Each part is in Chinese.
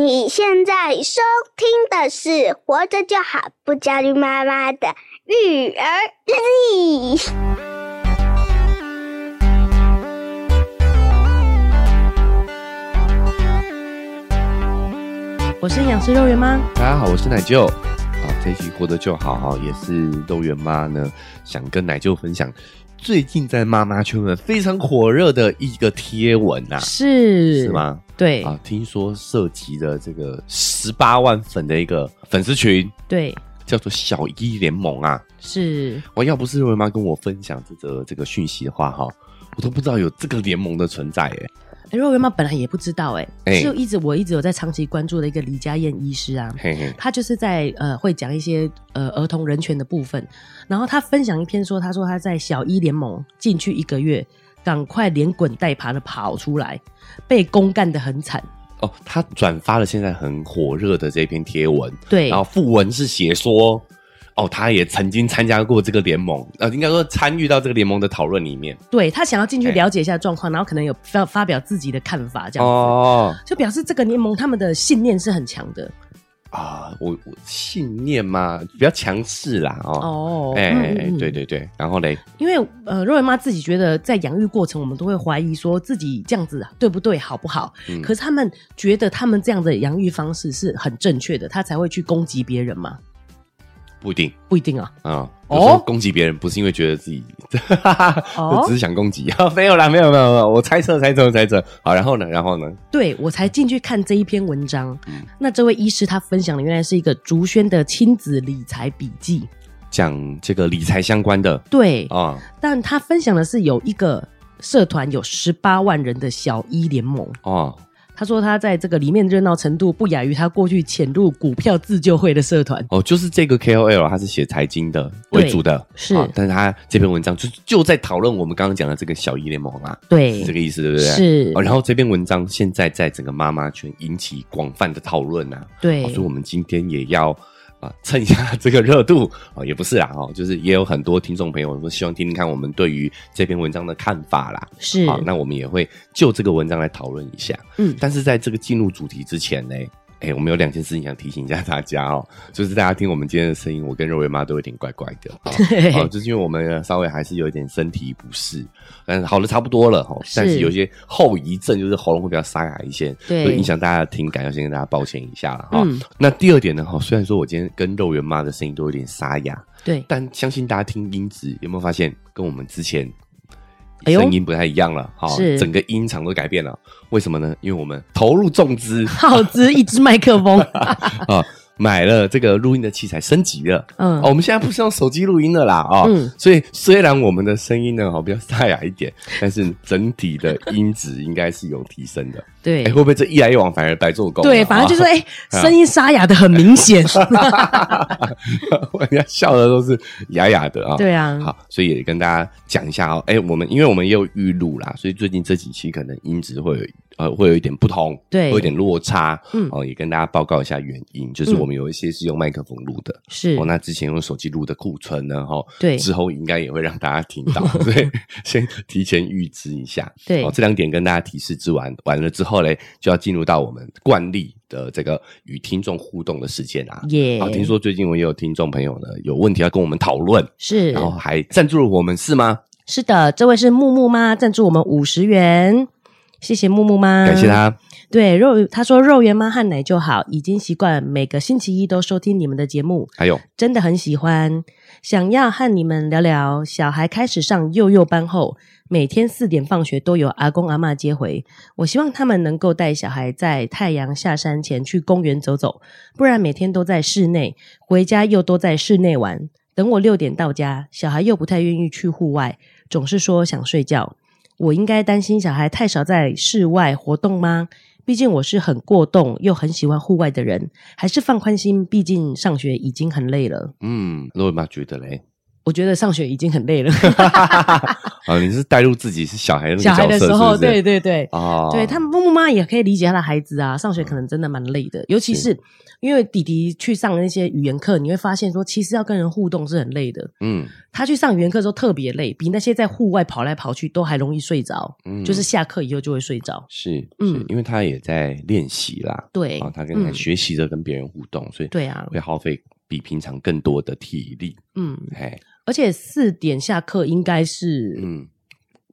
你现在收听的是《活着就好不焦虑妈妈的育儿日记》。我是营养师肉圆妈，大家好，我是奶舅。好，这期《活着就好》哈，也是肉圆妈呢，想跟奶舅分享。最近在妈妈圈呢非常火热的一个贴文呐、啊，是是吗？对啊，听说涉及了这个十八万粉的一个粉丝群，对，叫做小一联盟啊。是，我要不是肉圆妈跟我分享这个这个讯息的话，哈，我都不知道有这个联盟的存在诶。哎，肉圆妈本来也不知道哎，欸、就一直我一直有在长期关注的一个李佳燕医师啊，嘿嘿他就是在呃会讲一些呃儿童人权的部分，然后他分享一篇说，他说他在小一联盟进去一个月，赶快连滚带爬的跑出来，被公干的很惨哦。他转发了现在很火热的这篇贴文，对，然后附文是写说。哦，他也曾经参加过这个联盟，呃，应该说参与到这个联盟的讨论里面。对，他想要进去了解一下状况，欸、然后可能有发发表自己的看法，这样子。哦，就表示这个联盟他们的信念是很强的。啊，我我信念嘛比较强势啦，哦哦，哎、欸，嗯嗯对对对，然后嘞，因为呃，肉圆妈自己觉得在养育过程，我们都会怀疑说自己这样子对不对，好不好？嗯、可是他们觉得他们这样的养育方式是很正确的，他才会去攻击别人嘛。不一定，不一定啊！啊、嗯，哦，攻击别人不是因为觉得自己，哦，只是想攻击啊，没有啦，没有没有没有，我猜测猜测猜测。好，然后呢，然后呢？对，我才进去看这一篇文章。嗯，那这位医师他分享的原来是一个竹轩的亲子理财笔记，讲这个理财相关的。对啊，但他分享的是有一个社团有十八万人的小一联盟哦。他说他在这个里面热闹程度不亚于他过去潜入股票自救会的社团。哦，就是这个 KOL，他是写财经的为主的，是、哦，但是他这篇文章就就在讨论我们刚刚讲的这个小一联盟啊，对，是这个意思，对不对？是、哦，然后这篇文章现在在整个妈妈圈引起广泛的讨论啊，对、哦，所以我们今天也要。啊，蹭一下这个热度啊，也不是啦，哦，就是也有很多听众朋友说希望听听看我们对于这篇文章的看法啦。是，好，那我们也会就这个文章来讨论一下。嗯，但是在这个进入主题之前呢。哎、欸，我们有两件事情想提醒一下大家哦，就是大家听我们今天的声音，我跟肉圆妈都有点怪怪的，哦，就是因为我们稍微还是有一点身体不适，但好了差不多了哈，但是有些后遗症，就是喉咙会比较沙哑一些，对，会影响大家的听感，要先跟大家抱歉一下了哈。嗯、那第二点呢，哈，虽然说我今天跟肉圆妈的声音都有点沙哑，对，但相信大家听音质有没有发现跟我们之前。声音不太一样了，好、哎哦，整个音场都改变了。为什么呢？因为我们投入重资，耗资一支麦克风 啊。买了这个录音的器材，升级了。嗯、哦，我们现在不是用手机录音了啦，啊、哦，嗯，所以虽然我们的声音呢，好比较沙哑一点，但是整体的音质应该是有提升的。对，哎，会不会这一来一往反而白做工？对，反正就是哎，声音沙哑的很明显。人家笑的都是哑哑的啊。对啊，好，所以也跟大家讲一下哦。哎，我们因为我们也有预录啦，所以最近这几期可能音质会有。呃，会有一点不同，对，会有一点落差，嗯，哦，也跟大家报告一下原因，就是我们有一些是用麦克风录的，是哦，那之前用手机录的库存呢，哈，对，之后应该也会让大家听到，所以 先提前预知一下，对，哦，这两点跟大家提示之完，完了之后嘞，就要进入到我们惯例的这个与听众互动的时间啊，耶，好，听说最近我也有听众朋友呢，有问题要跟我们讨论，是，然后还赞助了我们，是吗？是的，这位是木木妈，赞助我们五十元。谢谢木木妈，感谢他。对肉，他说肉圆妈和奶就好，已经习惯每个星期一都收听你们的节目，还有真的很喜欢，想要和你们聊聊。小孩开始上幼幼班后，每天四点放学都有阿公阿嬷接回，我希望他们能够带小孩在太阳下山前去公园走走，不然每天都在室内，回家又都在室内玩。等我六点到家，小孩又不太愿意去户外，总是说想睡觉。我应该担心小孩太少在室外活动吗？毕竟我是很过动又很喜欢户外的人，还是放宽心？毕竟上学已经很累了。嗯，肉圆妈觉得嘞？我觉得上学已经很累了。啊，你是带入自己是小孩的小孩的时候，对对对，哦，对他们木木妈也可以理解他的孩子啊，上学可能真的蛮累的，尤其是因为弟弟去上那些语言课，你会发现说，其实要跟人互动是很累的。嗯，他去上语言课的时候特别累，比那些在户外跑来跑去都还容易睡着。嗯，就是下课以后就会睡着。是，嗯，因为他也在练习啦。对，啊，他跟他学习着跟别人互动，所以对啊，会耗费比平常更多的体力。嗯，哎。而且四点下课应该是，嗯，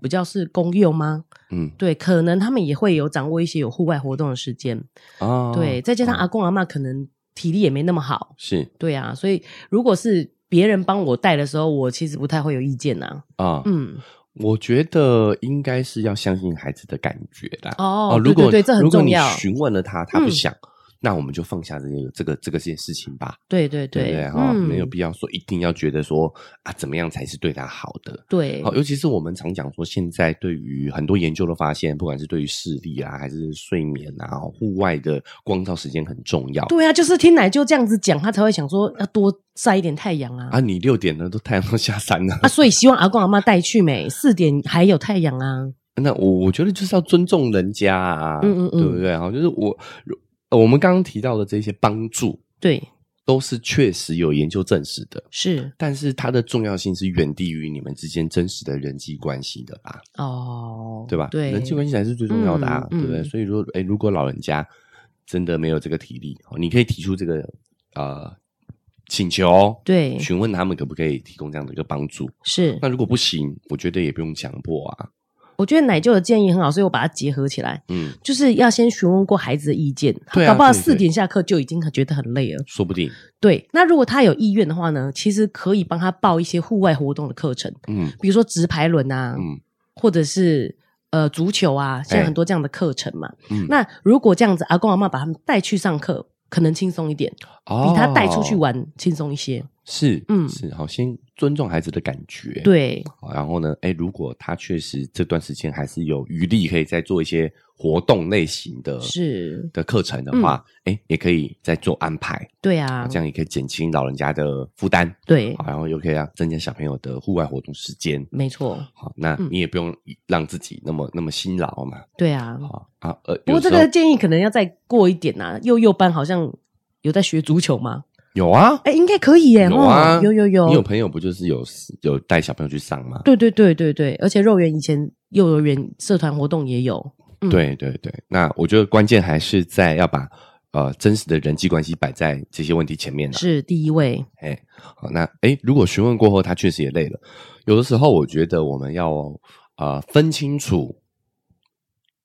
比较是公用吗？嗯，对，可能他们也会有掌握一些有户外活动的时间哦。对，再加上阿公阿妈可能体力也没那么好，是对啊。所以如果是别人帮我带的时候，我其实不太会有意见呐。啊，嗯，我觉得应该是要相信孩子的感觉啦。哦，如果对，这很重要。询问了他，他不想。那我们就放下这个这个这个件事情吧。对对对，对对？哈、嗯，没有必要说一定要觉得说啊，怎么样才是对他好的？对，好，尤其是我们常讲说，现在对于很多研究的发现，不管是对于视力啊，还是睡眠啊，户外的光照时间很重要。对啊，就是听奶就这样子讲，他才会想说要多晒一点太阳啊。啊，你六点呢，都太阳都下山了啊，所以希望阿公阿妈带去没四点还有太阳啊。那我我觉得就是要尊重人家啊，嗯嗯嗯，对不对？哈，就是我。我们刚刚提到的这些帮助，对，都是确实有研究证实的，是。但是它的重要性是远低于你们之间真实的人际关系的吧？哦，对吧？对，人际关系才是最重要的啊，嗯、对不对？嗯、所以说，诶，如果老人家真的没有这个体力，你可以提出这个呃请求，对，询问他们可不可以提供这样的一个帮助。是。那如果不行，我觉得也不用强迫啊。我觉得奶舅的建议很好，所以我把它结合起来。嗯，就是要先询问过孩子的意见，对啊，搞不好四点下课就已经觉得很累了，说不定。对，那如果他有意愿的话呢，其实可以帮他报一些户外活动的课程，嗯，比如说直排轮啊，嗯，或者是呃足球啊，现在很多这样的课程嘛。嗯，那如果这样子，阿公阿妈把他们带去上课，可能轻松一点，哦，比他带出去玩轻松一些。是，嗯，是，好，先尊重孩子的感觉，对，然后呢，哎，如果他确实这段时间还是有余力，可以再做一些活动类型的，是。的课程的话，诶，也可以再做安排，对啊，这样也可以减轻老人家的负担，对，然后又可以让增加小朋友的户外活动时间，没错，好，那你也不用让自己那么那么辛劳嘛，对啊，好啊，呃，不过这个建议可能要再过一点呐，幼幼班好像有在学足球吗？有啊，哎，应该可以耶。有啊，有有有。你有朋友不就是有有带小朋友去上吗？对对对对对，而且肉圆以前幼儿园社团活动也有。对对对，那我觉得关键还是在要把呃真实的人际关系摆在这些问题前面。是第一位。哎，好，那哎，如果询问过后他确实也累了，有的时候我觉得我们要呃分清楚，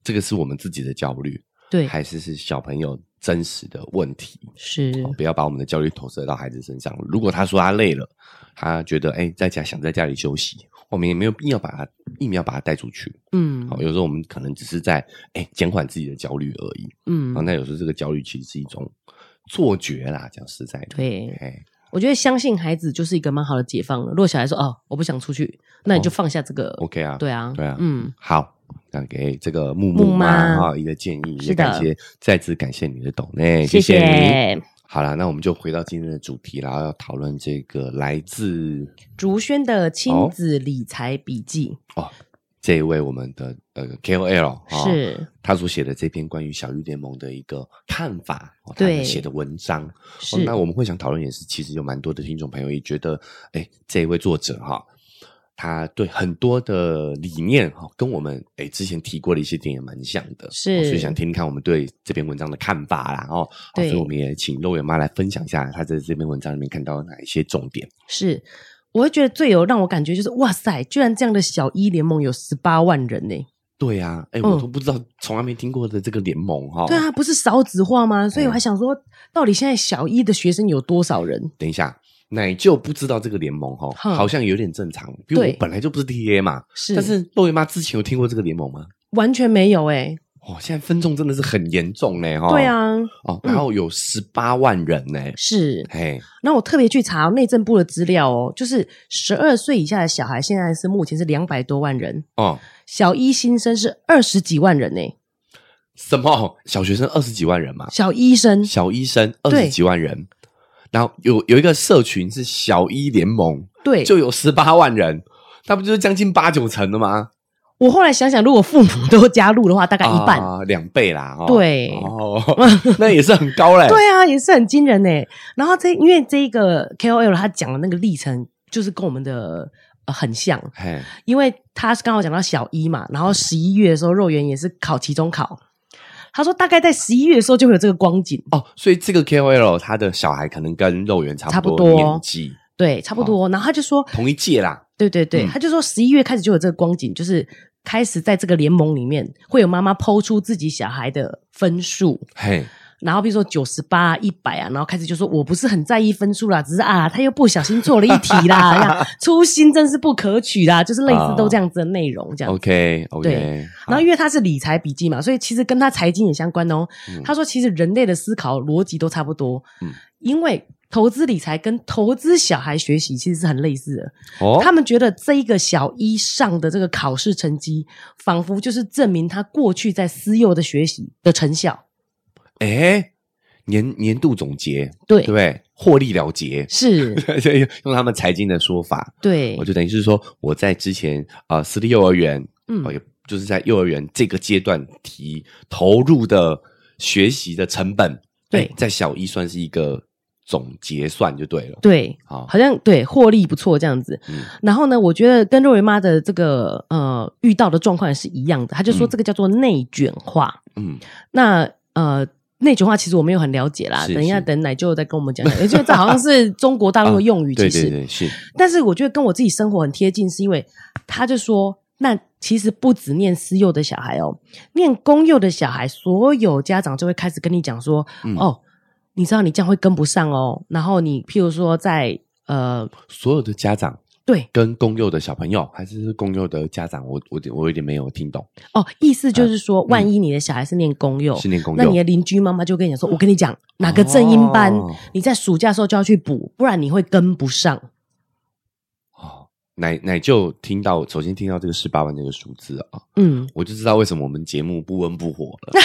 这个是我们自己的焦虑，对，还是是小朋友。真实的问题是，不要把我们的焦虑投射到孩子身上。如果他说他累了，他觉得哎，在家想在家里休息，我们也没有必要把他一定要把他带出去。嗯，好，有时候我们可能只是在哎减缓自己的焦虑而已。嗯，那有时候这个焦虑其实是一种错觉啦，讲实在的。对，哎，我觉得相信孩子就是一个蛮好的解放了。如果小孩说哦，我不想出去，那你就放下这个。OK 啊，对啊，对啊，嗯，好。那给这个木木妈哈一个建议，也感谢再次感谢你的懂内，谢谢你。好了，那我们就回到今天的主题，然后要讨论这个来自竹轩的亲子理财笔记哦。这一位我们的呃 KOL 是他所写的这篇关于小鱼联盟的一个看法，对写的文章。是那我们会想讨论也是，其实有蛮多的听众朋友也觉得，哎，这一位作者哈。他对很多的理念哈，跟我们诶之前提过的一些点也蛮像的，是，所以想听听看我们对这篇文章的看法啦。哦，所以我们也请肉圆妈来分享一下，她在这篇文章里面看到哪一些重点。是，我会觉得最有让我感觉就是，哇塞，居然这样的小一联盟有十八万人呢！对呀，诶我都不知道，从来没听过的这个联盟哈。对啊，不是少子化吗？所以我还想说，到底现在小一的学生有多少人？等一下。奶就不知道这个联盟哈，好像有点正常，因为我本来就不是 TA 嘛。是，但是肉圆妈之前有听过这个联盟吗？完全没有诶。哦，现在分众真的是很严重呢哈。对啊，哦，然后有十八万人呢。是，嘿，那我特别去查内政部的资料哦，就是十二岁以下的小孩现在是目前是两百多万人哦，小一新生是二十几万人呢。什么？小学生二十几万人嘛？小医生，小医生二十几万人。然后有有一个社群是小一联盟，对，就有十八万人，那不就是将近八九成的吗？我后来想想，如果父母都加入的话，大概一半，啊、两倍啦。哦、对，哦，那也是很高嘞。对啊，也是很惊人呢。然后这因为这一个 KOL 他讲的那个历程，就是跟我们的、呃、很像。嘿因为他是刚好讲到小一嘛，然后十一月的时候，肉圆也是考期中考。他说大概在十一月的时候就会有这个光景。哦，所以这个 KOL 他的小孩可能跟肉圆差不多年纪，对，差不多。然后他就说同一届啦，对对对，嗯、他就说十一月开始就有这个光景，就是。开始在这个联盟里面，会有妈妈抛出自己小孩的分数，嘿，然后比如说九十八、一百啊，然后开始就说我不是很在意分数啦，只是啊，他又不小心错了一题啦，粗心真是不可取啦，就是类似都这样子的内容，这样子。OK OK。对，然后因为他是理财笔记嘛，所以其实跟他财经也相关哦。嗯、他说，其实人类的思考逻辑都差不多，嗯，因为。投资理财跟投资小孩学习其实是很类似的。哦，他们觉得这一个小一上的这个考试成绩，仿佛就是证明他过去在私幼的学习的成效。诶，年年度总结，对，对不对？获利了结是，用他们财经的说法，对，我就等于是说我在之前啊、呃，私立幼儿园，嗯，也就是在幼儿园这个阶段提投入的学习的成本，对，在小一算是一个。总结算就对了，对，好，好像对获利不错这样子。嗯，然后呢，我觉得跟肉圆妈的这个呃遇到的状况是一样的。他就说这个叫做内卷化。嗯，那呃内卷化其实我没有很了解啦，等一下等奶舅再跟我们讲讲，因为这好像是中国大陆的用语，其实、啊、对对对是。但是我觉得跟我自己生活很贴近，是因为他就说，那其实不止念私幼的小孩哦，念公幼的小孩，所有家长就会开始跟你讲说，嗯、哦。你知道你这样会跟不上哦，然后你譬如说在呃，所有的家长对跟公幼的小朋友，还是公幼的家长，我我我有点没有听懂哦，意思就是说，呃、万一你的小孩是念公幼，是念公幼，那你的邻居妈妈就跟你说，我跟你讲哪个正音班，哦、你在暑假的时候就要去补，不然你会跟不上。哦奶奶就听到，首先听到这个十八万这个数字啊，嗯，我就知道为什么我们节目不温不火了。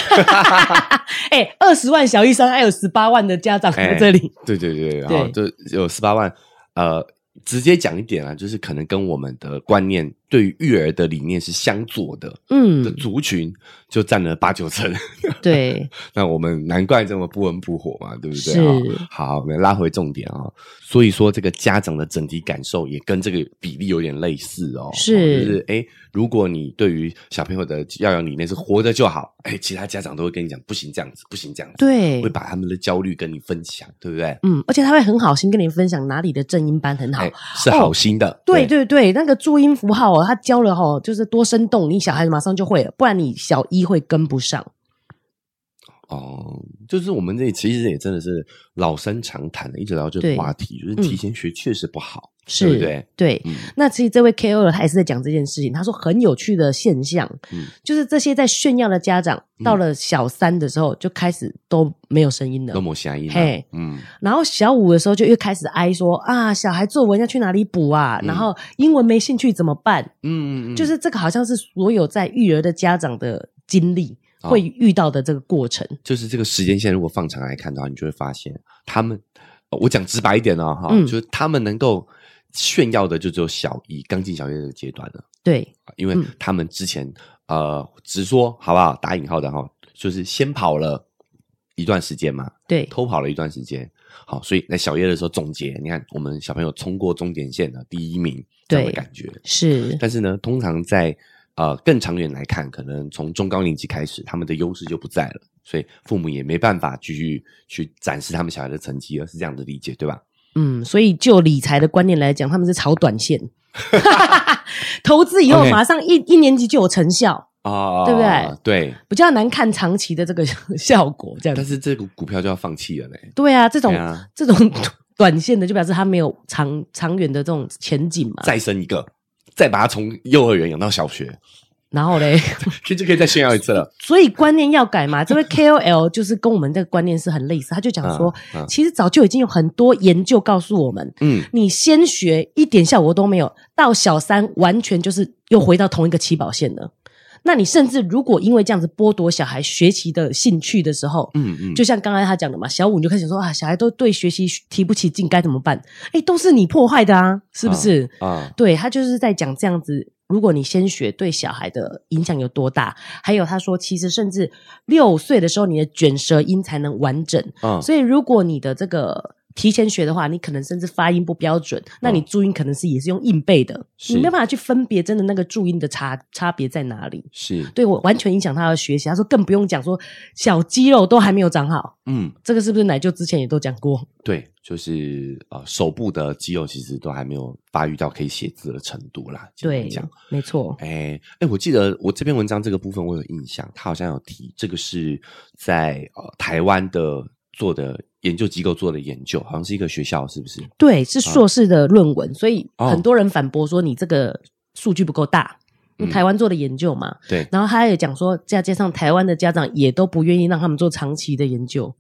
哎、欸，二十万小一生还有十八万的家长在这里，欸、对对对，然后就有十八万，呃。直接讲一点啊，就是可能跟我们的观念对于育儿的理念是相左的，嗯，的族群就占了八九成。对，那我们难怪这么不温不火嘛，对不对？是。好，我们拉回重点啊。所以说，这个家长的整体感受也跟这个比例有点类似哦。是，就是哎，如果你对于小朋友的教养理念是活着就好，哎，其他家长都会跟你讲，不行这样子，不行这样子，对，会把他们的焦虑跟你分享，对不对？嗯，而且他会很好心跟你分享哪里的正音班很好。是好心的，哦、对对对，那个注音符号哦，他教了哈，就是多生动，你小孩子马上就会了，不然你小一会跟不上。哦，就是我们这里其实也真的是老生常谈的，一直聊这个话题，就是提前学确实不好。嗯是对对？对，嗯、那其实这位 KOL 他也是在讲这件事情。他说很有趣的现象，嗯，就是这些在炫耀的家长，到了小三的时候就开始都没有声音了，都没声音了。嘿，嗯，然后小五的时候就又开始哀说啊，小孩作文要去哪里补啊？嗯、然后英文没兴趣怎么办？嗯嗯嗯，就是这个好像是所有在育儿的家长的经历会遇到的这个过程。哦、就是这个时间线如果放长来看的话，你就会发现他们，我讲直白一点哦，哈，嗯、就是他们能够。炫耀的就只有小一刚进小学这个阶段了，对，因为他们之前、嗯、呃，直说好不好？打引号的哈，就是先跑了一段时间嘛，对，偷跑了一段时间，好，所以在小叶的时候总结，你看我们小朋友冲过终点线的第一名，这样的感觉是。但是呢，通常在呃更长远来看，可能从中高年级开始，他们的优势就不在了，所以父母也没办法继续去展示他们小孩的成绩，而是这样的理解，对吧？嗯，所以就理财的观念来讲，他们是炒短线，投资以后马上一.一年级就有成效啊，oh, 对不对？对，比较难看长期的这个效果，这样。但是这个股票就要放弃了呢？对啊，这种、啊、这种 短线的，就表示它没有长长远的这种前景嘛。再生一个，再把它从幼儿园养到小学。然后嘞，其实可以再炫耀一次了。所以观念要改嘛。这位 KOL 就是跟我们这个观念是很类似，他就讲说，啊啊、其实早就已经有很多研究告诉我们，嗯，你先学一点效果都没有，到小三完全就是又回到同一个起跑线了。那你甚至如果因为这样子剥夺小孩学习的兴趣的时候，嗯嗯，就像刚才他讲的嘛，小五你就开始想说啊，小孩都对学习提不起劲，该怎么办？哎，都是你破坏的啊，是不是？啊，啊对，他就是在讲这样子，如果你先学，对小孩的影响有多大？还有他说，其实甚至六岁的时候，你的卷舌音才能完整，嗯，所以如果你的这个。提前学的话，你可能甚至发音不标准，那你注音可能是也是用硬背的，哦、你没办法去分别真的那个注音的差差别在哪里。是对我完全影响他的学习。他说更不用讲说小肌肉都还没有长好，嗯，这个是不是奶舅之前也都讲过？对，就是呃手部的肌肉其实都还没有发育到可以写字的程度啦。对，讲没错。哎哎，我记得我这篇文章这个部分我有印象，他好像有提这个是在呃台湾的做的。研究机构做的研究，好像是一个学校，是不是？对，是硕士的论文，啊、所以很多人反驳说你这个数据不够大。哦、台湾做的研究嘛，嗯、对。然后他也讲说，再加上台湾的家长也都不愿意让他们做长期的研究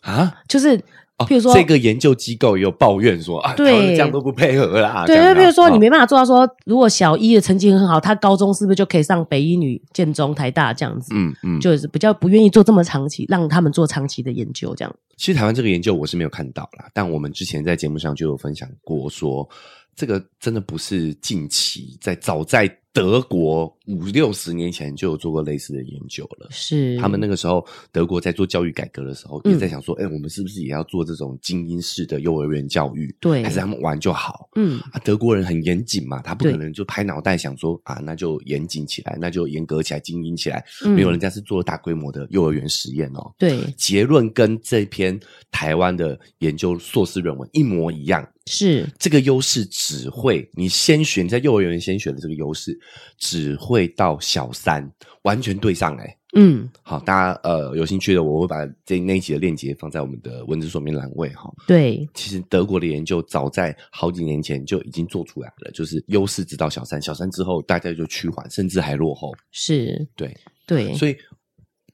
啊，就是。譬如说，这个研究机构也有抱怨说啊，对，这样都不配合啦。对，就譬如说，你没办法做到说，如果小一的成绩很好，他高中是不是就可以上北一女、建中、台大这样子？嗯嗯，就是比较不愿意做这么长期，让他们做长期的研究这样。其实台湾这个研究我是没有看到啦，但我们之前在节目上就有分享过说。这个真的不是近期，在早在德国五六十年前就有做过类似的研究了。是他们那个时候德国在做教育改革的时候，嗯、也在想说，哎，我们是不是也要做这种精英式的幼儿园教育？对，还是他们玩就好？嗯啊，德国人很严谨嘛，他不可能就拍脑袋想说啊，那就严谨起来，那就严格起来，精英起来。嗯、没有，人家是做了大规模的幼儿园实验哦。对，结论跟这篇台湾的研究硕士论文一模一样。是这个优势只会你先学，你在幼儿园先学的这个优势，只会到小三完全对上来。嗯，好，大家呃有兴趣的，我会把这那一集的链接放在我们的文字说明栏位哈。对，其实德国的研究早在好几年前就已经做出来了，就是优势直到小三，小三之后大家就趋缓，甚至还落后。是，对对，所以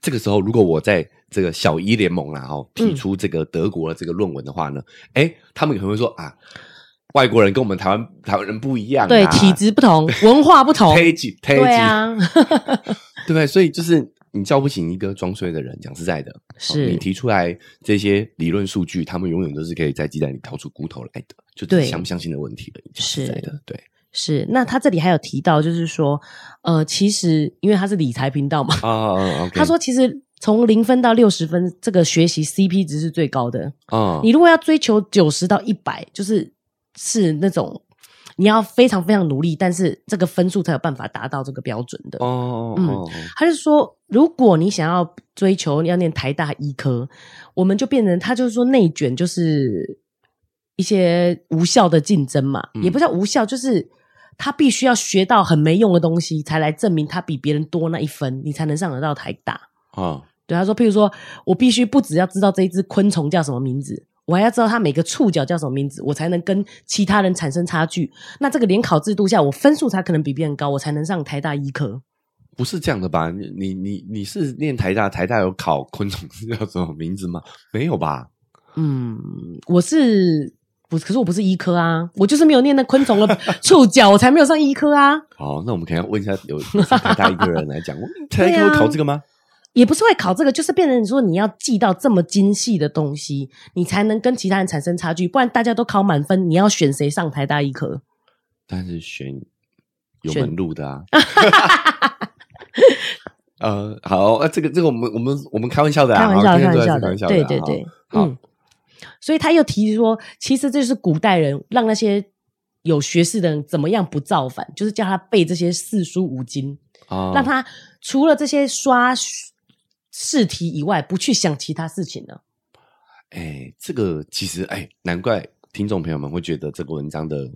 这个时候如果我在。这个小一联盟然后提出这个德国的这个论文的话呢，哎、嗯，他们可能会说啊，外国人跟我们台湾台湾人不一样、啊，对，体质不同，文化不同，推挤推挤，对啊，对不 对？所以就是你叫不醒一个装睡的人，讲实在的，是你提出来这些理论数据，他们永远都是可以在鸡蛋里掏出骨头来的，就是相不相信的问题了。讲实在的，对。是，那他这里还有提到，就是说，呃，其实因为他是理财频道嘛，啊啊啊，他说其实从零分到六十分，这个学习 CP 值是最高的啊。你如果要追求九十到一百，就是是那种你要非常非常努力，但是这个分数才有办法达到这个标准的。哦，嗯，他就说，如果你想要追求要念台大医科，我们就变成他就是说内卷就是一些无效的竞争嘛，也不叫无效，就是。他必须要学到很没用的东西，才来证明他比别人多那一分，你才能上得到台大。啊、哦，对，他说，譬如说我必须不只要知道这一只昆虫叫什么名字，我还要知道他每个触角叫什么名字，我才能跟其他人产生差距。那这个联考制度下，我分数才可能比别人高，我才能上台大医科。不是这样的吧？你你你你是念台大，台大有考昆虫是叫什么名字吗？没有吧？嗯，我是。不，可是我不是医科啊，我就是没有念那昆虫的触角，我才没有上医科啊。好，那我们可能要问一下有台大医科人来讲，台大医科会考这个吗？啊？也不是会考这个，就是变成你说你要记到这么精细的东西，你才能跟其他人产生差距，不然大家都考满分，你要选谁上台大一科？但是选有门路的啊。呃，好，呃，这个这个我们我们我们开玩笑的啊，开玩笑，开玩笑的，玩笑的对对对，嗯所以他又提说，其实这就是古代人让那些有学识的人怎么样不造反，就是叫他背这些四书五经啊，让他除了这些刷试题以外，不去想其他事情呢。哎，这个其实哎，难怪听众朋友们会觉得这个文章的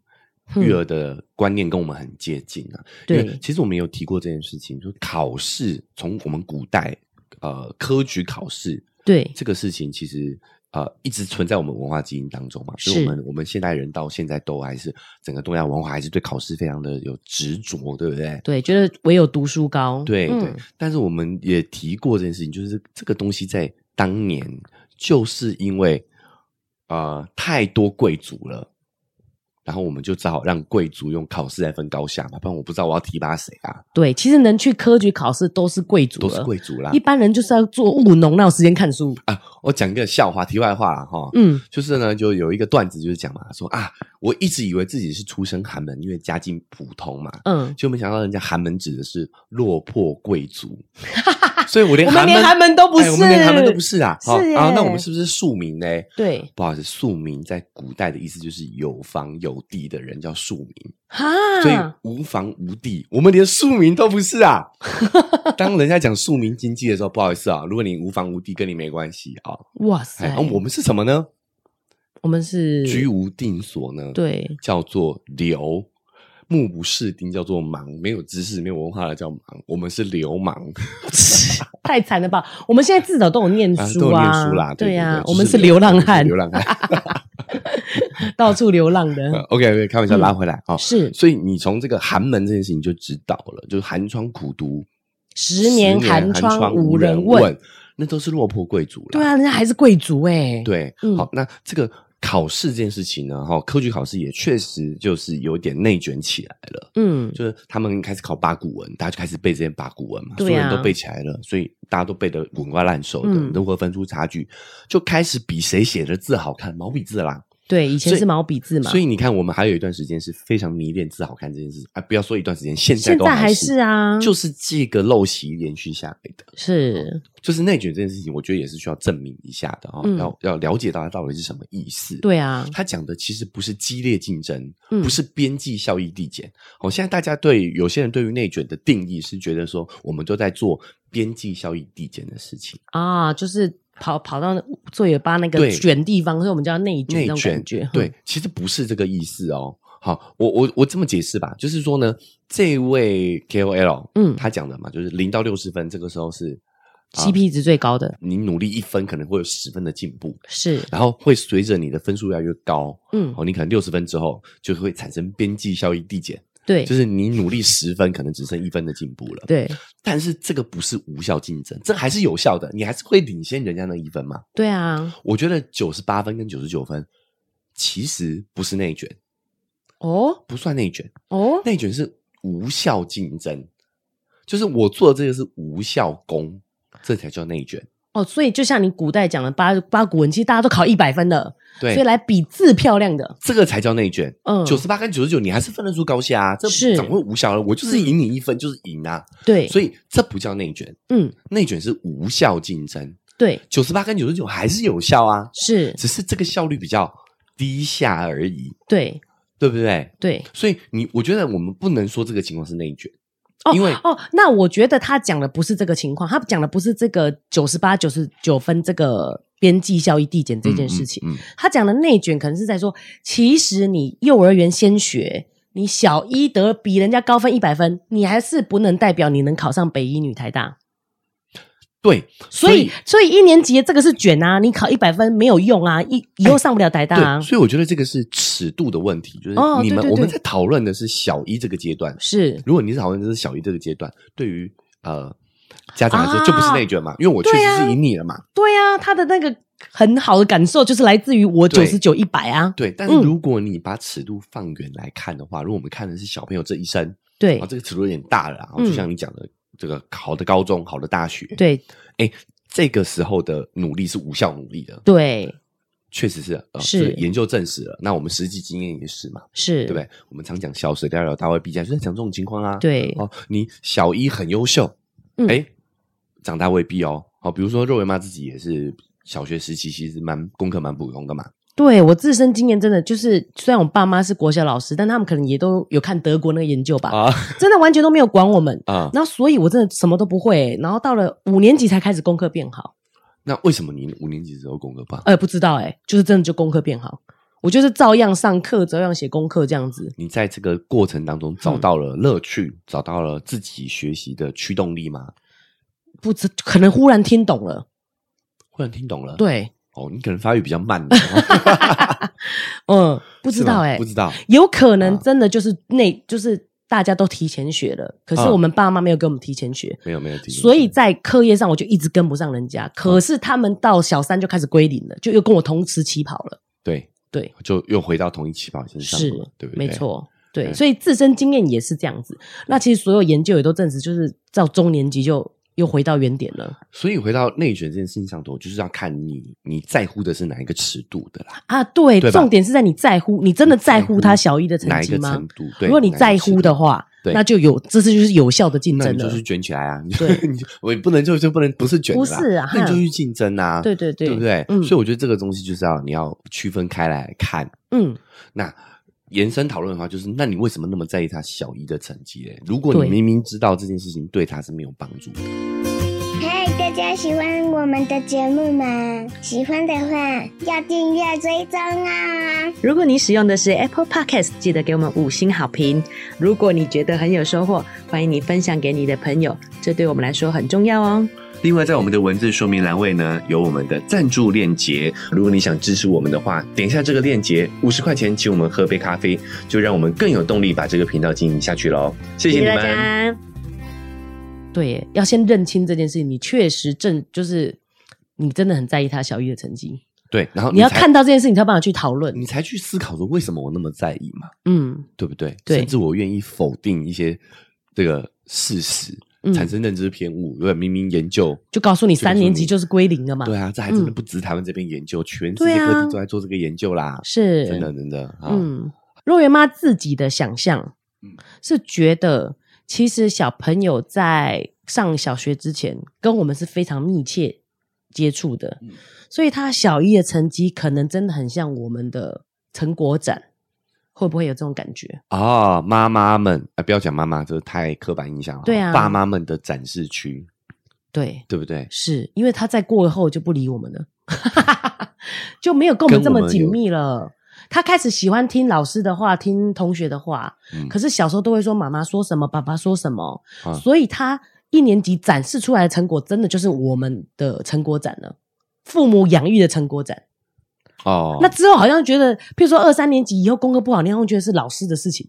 育儿的观念跟我们很接近啊。对、嗯，其实我们有提过这件事情，就是考试从我们古代呃科举考试，对这个事情其实。呃，一直存在我们文化基因当中嘛，所以我们我们现代人到现在都还是整个东亚文化还是对考试非常的有执着，对不对？对，觉得唯有读书高。对、嗯、对，但是我们也提过这件事情，就是这个东西在当年就是因为呃太多贵族了，然后我们就只好让贵族用考试来分高下嘛，不然我不知道我要提拔谁啊。对，其实能去科举考试都是贵族，都是贵族啦。一般人就是要做务农，哪有时间看书啊？我讲一个笑话，题外话啦哈。嗯，就是呢，就有一个段子，就是讲嘛，说啊，我一直以为自己是出身寒门，因为家境普通嘛。嗯，就没想到人家寒门指的是落魄贵族。所以我连寒门，我们连寒门都不是，哎，我们连寒门都不是啊。是啊，那我们是不是庶民呢？对，不好意思，庶民在古代的意思就是有房有地的人叫庶民。哈，所以无房无地，我们连庶民都不是啊。当人家讲庶民经济的时候，不好意思啊，如果你无房无地，跟你没关系啊。哇塞，哎，我们是什么呢？我们是居无定所呢？对，叫做流。目不识丁叫做盲，没有知识、没有文化的叫盲。我们是流氓，太惨了吧？我们现在至少都有念书啊，都有念书啦。对呀，我们是流浪汉，流浪汉，到处流浪的。OK，OK，开玩笑，拉回来啊。是，所以你从这个寒门这件事情就知道了，就是寒窗苦读十年，寒窗无人问，那都是落魄贵族了。对啊，人家还是贵族哎。对，好，那这个。考试这件事情呢，哈，科举考试也确实就是有点内卷起来了。嗯，就是他们开始考八股文，大家就开始背这些八股文嘛，啊、所有人都背起来了，所以大家都背得滚瓜烂熟的。嗯、如何分出差距，就开始比谁写的字好看，毛笔字啦。对，以前是毛笔字嘛，所以你看，我们还有一段时间是非常迷恋字好看这件事啊！不要说一段时间，现在都还是，还是啊，就是这个陋习延续下来的，是，就是内卷这件事情，我觉得也是需要证明一下的啊、哦嗯，要要了解到它到底是什么意思。对啊，他讲的其实不是激烈竞争，不是边际效益递减。哦，现在大家对有些人对于内卷的定义是觉得说，我们都在做边际效益递减的事情啊，就是。跑跑到做尾巴那个卷地方，所以我们叫内卷。内卷，对，其实不是这个意思哦。好，我我我这么解释吧，就是说呢，这位 KOL，嗯，他讲的嘛，就是零到六十分，这个时候是 CP 值最高的。你努力一分，可能会有十分的进步，是，然后会随着你的分数越来越高，嗯，哦，你可能六十分之后就会产生边际效益递减。对，就是你努力十分，可能只剩一分的进步了。对，但是这个不是无效竞争，这还是有效的，你还是会领先人家那一分嘛。对啊，我觉得九十八分跟九十九分其实不是内卷哦，不算内卷哦，内卷是无效竞争，就是我做的这个是无效功，这才叫内卷。哦，所以就像你古代讲的八八股文，其实大家都考一百分的，对，所以来比字漂亮的，这个才叫内卷。嗯，九十八跟九十九，你还是分得出高下啊？这怎么会无效呢？我就是赢你一分，就是赢啊。对，所以这不叫内卷。嗯，内卷是无效竞争。对，九十八跟九十九还是有效啊，是，只是这个效率比较低下而已。对，对不对？对，所以你我觉得我们不能说这个情况是内卷。哦，因为哦，那我觉得他讲的不是这个情况，他讲的不是这个九十八、九十九分这个边际效益递减这件事情。嗯嗯嗯、他讲的内卷可能是在说，其实你幼儿园先学，你小一得比人家高分一百分，你还是不能代表你能考上北医女、台大。对，所以所以一年级的这个是卷啊，你考一百分没有用啊，一以后上不了台大啊。所以我觉得这个是尺度的问题，就是你们我们在讨论的是小一这个阶段，是如果你是讨论的是小一这个阶段，对于呃家长来说就不是内卷嘛，因为我确实是赢你了嘛。对啊，他的那个很好的感受就是来自于我九十九一百啊。对，但是如果你把尺度放远来看的话，如果我们看的是小朋友这一生，对啊，这个尺度有点大了，就像你讲的。这个好的高中，好的大学，对，哎，这个时候的努力是无效努力的，对，确实是，呃、是研究证实了。那我们实际经验也是嘛，是，对不对？我们常讲小时了了，大未必佳，就在讲这种情况啊。对，哦，你小一很优秀，哎、嗯，长大未必哦。好，比如说肉圆妈自己也是小学时期其实蛮功课蛮普通的嘛。对，我自身经验真的就是，虽然我爸妈是国小老师，但他们可能也都有看德国那个研究吧，啊、真的完全都没有管我们啊。然后，所以我真的什么都不会。然后到了五年级才开始功课变好。那为什么你五年级之后功课不好？呃，不知道哎，就是真的就功课变好。我就是照样上课，照样写功课这样子。你在这个过程当中找到了乐趣，嗯、找到了自己学习的驱动力吗？不知，可能忽然听懂了，忽然听懂了，对。哦，你可能发育比较慢。嗯，不知道哎、欸，不知道，有可能真的就是那，就是大家都提前学了，可是我们爸妈没有给我们提前学，没有没有提前学，所以在课业上我就一直跟不上人家。可是他们到小三就开始归零了，就又跟我同时起跑了。对对，就又回到同一起跑线上了，是对不对？没错，对，所以自身经验也是这样子。那其实所有研究也都证实，就是到中年级就。又回到原点了，所以回到内卷这件事情上头，就是要看你你在乎的是哪一个尺度的啦。啊，对，对，重点是在你在乎，你真的在乎他小一的成绩吗？哪一个程度？对，如果你在乎的话，那就有，这次就是有效的竞争了。就是卷起来啊！对，你就 我也不能就就不能不是卷，不是啊，那你就去竞争啊！对对对，对不对？嗯，所以我觉得这个东西就是要你要区分开来看。嗯，那。延伸讨论的话，就是那你为什么那么在意他小一的成绩嘞？如果你明明知道这件事情对他是没有帮助的。嗨，大家喜欢我们的节目吗？喜欢的话要订阅追踪啊！如果你使用的是 Apple Podcast，记得给我们五星好评。如果你觉得很有收获，欢迎你分享给你的朋友，这对我们来说很重要哦。另外，在我们的文字说明栏位呢，有我们的赞助链接。如果你想支持我们的话，点一下这个链接，五十块钱请我们喝杯咖啡，就让我们更有动力把这个频道经营下去喽。谢谢你们。谢谢。对，要先认清这件事情，你确实正就是你真的很在意他小一的成绩。对，然后你，你要看到这件事情，才有办法去讨论，你才去思考说为什么我那么在意嘛？嗯，对不对？对，甚至我愿意否定一些这个事实。产生认知偏误，因为明明研究就告诉你三年级就是归零了嘛。对啊，这还真的不止台湾这边研究，全世界各地都在做这个研究啦。是，真的真的。嗯，若元妈自己的想象，是觉得其实小朋友在上小学之前，跟我们是非常密切接触的，所以他小一的成绩可能真的很像我们的成果展。会不会有这种感觉哦，妈妈们，啊，不要讲妈妈，这太刻板印象了。对啊，爸妈们的展示区，对，对不对？是因为他在过后就不理我们了，就没有跟我们这么紧密了。他开始喜欢听老师的话，听同学的话。嗯，可是小时候都会说妈妈说什么，爸爸说什么，嗯，所以他一年级展示出来的成果，真的就是我们的成果展了，父母养育的成果展。哦，那之后好像觉得，譬如说二三年级以后功课不好，你好像觉得是老师的事情，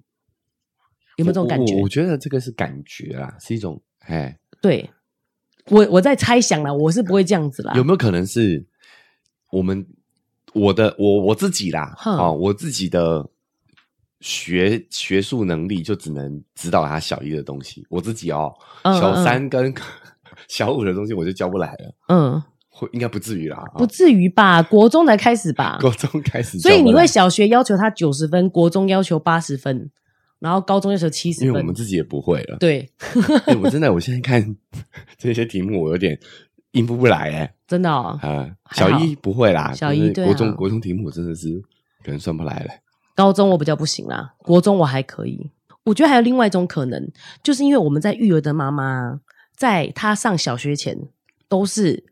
有没有这种感觉？我，我，觉得这个是感觉啦，是一种哎，对，我我在猜想啦，我是不会这样子啦。有没有可能是我们我的我我自己啦？啊、哦，我自己的学学术能力就只能指导他小一的东西，我自己哦，小三跟 小五的东西我就教不来了。嗯。应该不至于啦，不至于吧？国中才开始吧？国中开始，所以你会小学要求他九十分，国中要求八十分，然后高中要求七十分。因为我们自己也不会了。对，欸、我真的，我现在看这些题目，我有点应付不来哎，真的哦。呃，小一不会啦，小一国中国中题目真的是可能算不来了。高中我比较不行啦，国中我还可以。我觉得还有另外一种可能，就是因为我们在育儿的妈妈，在她上小学前都是。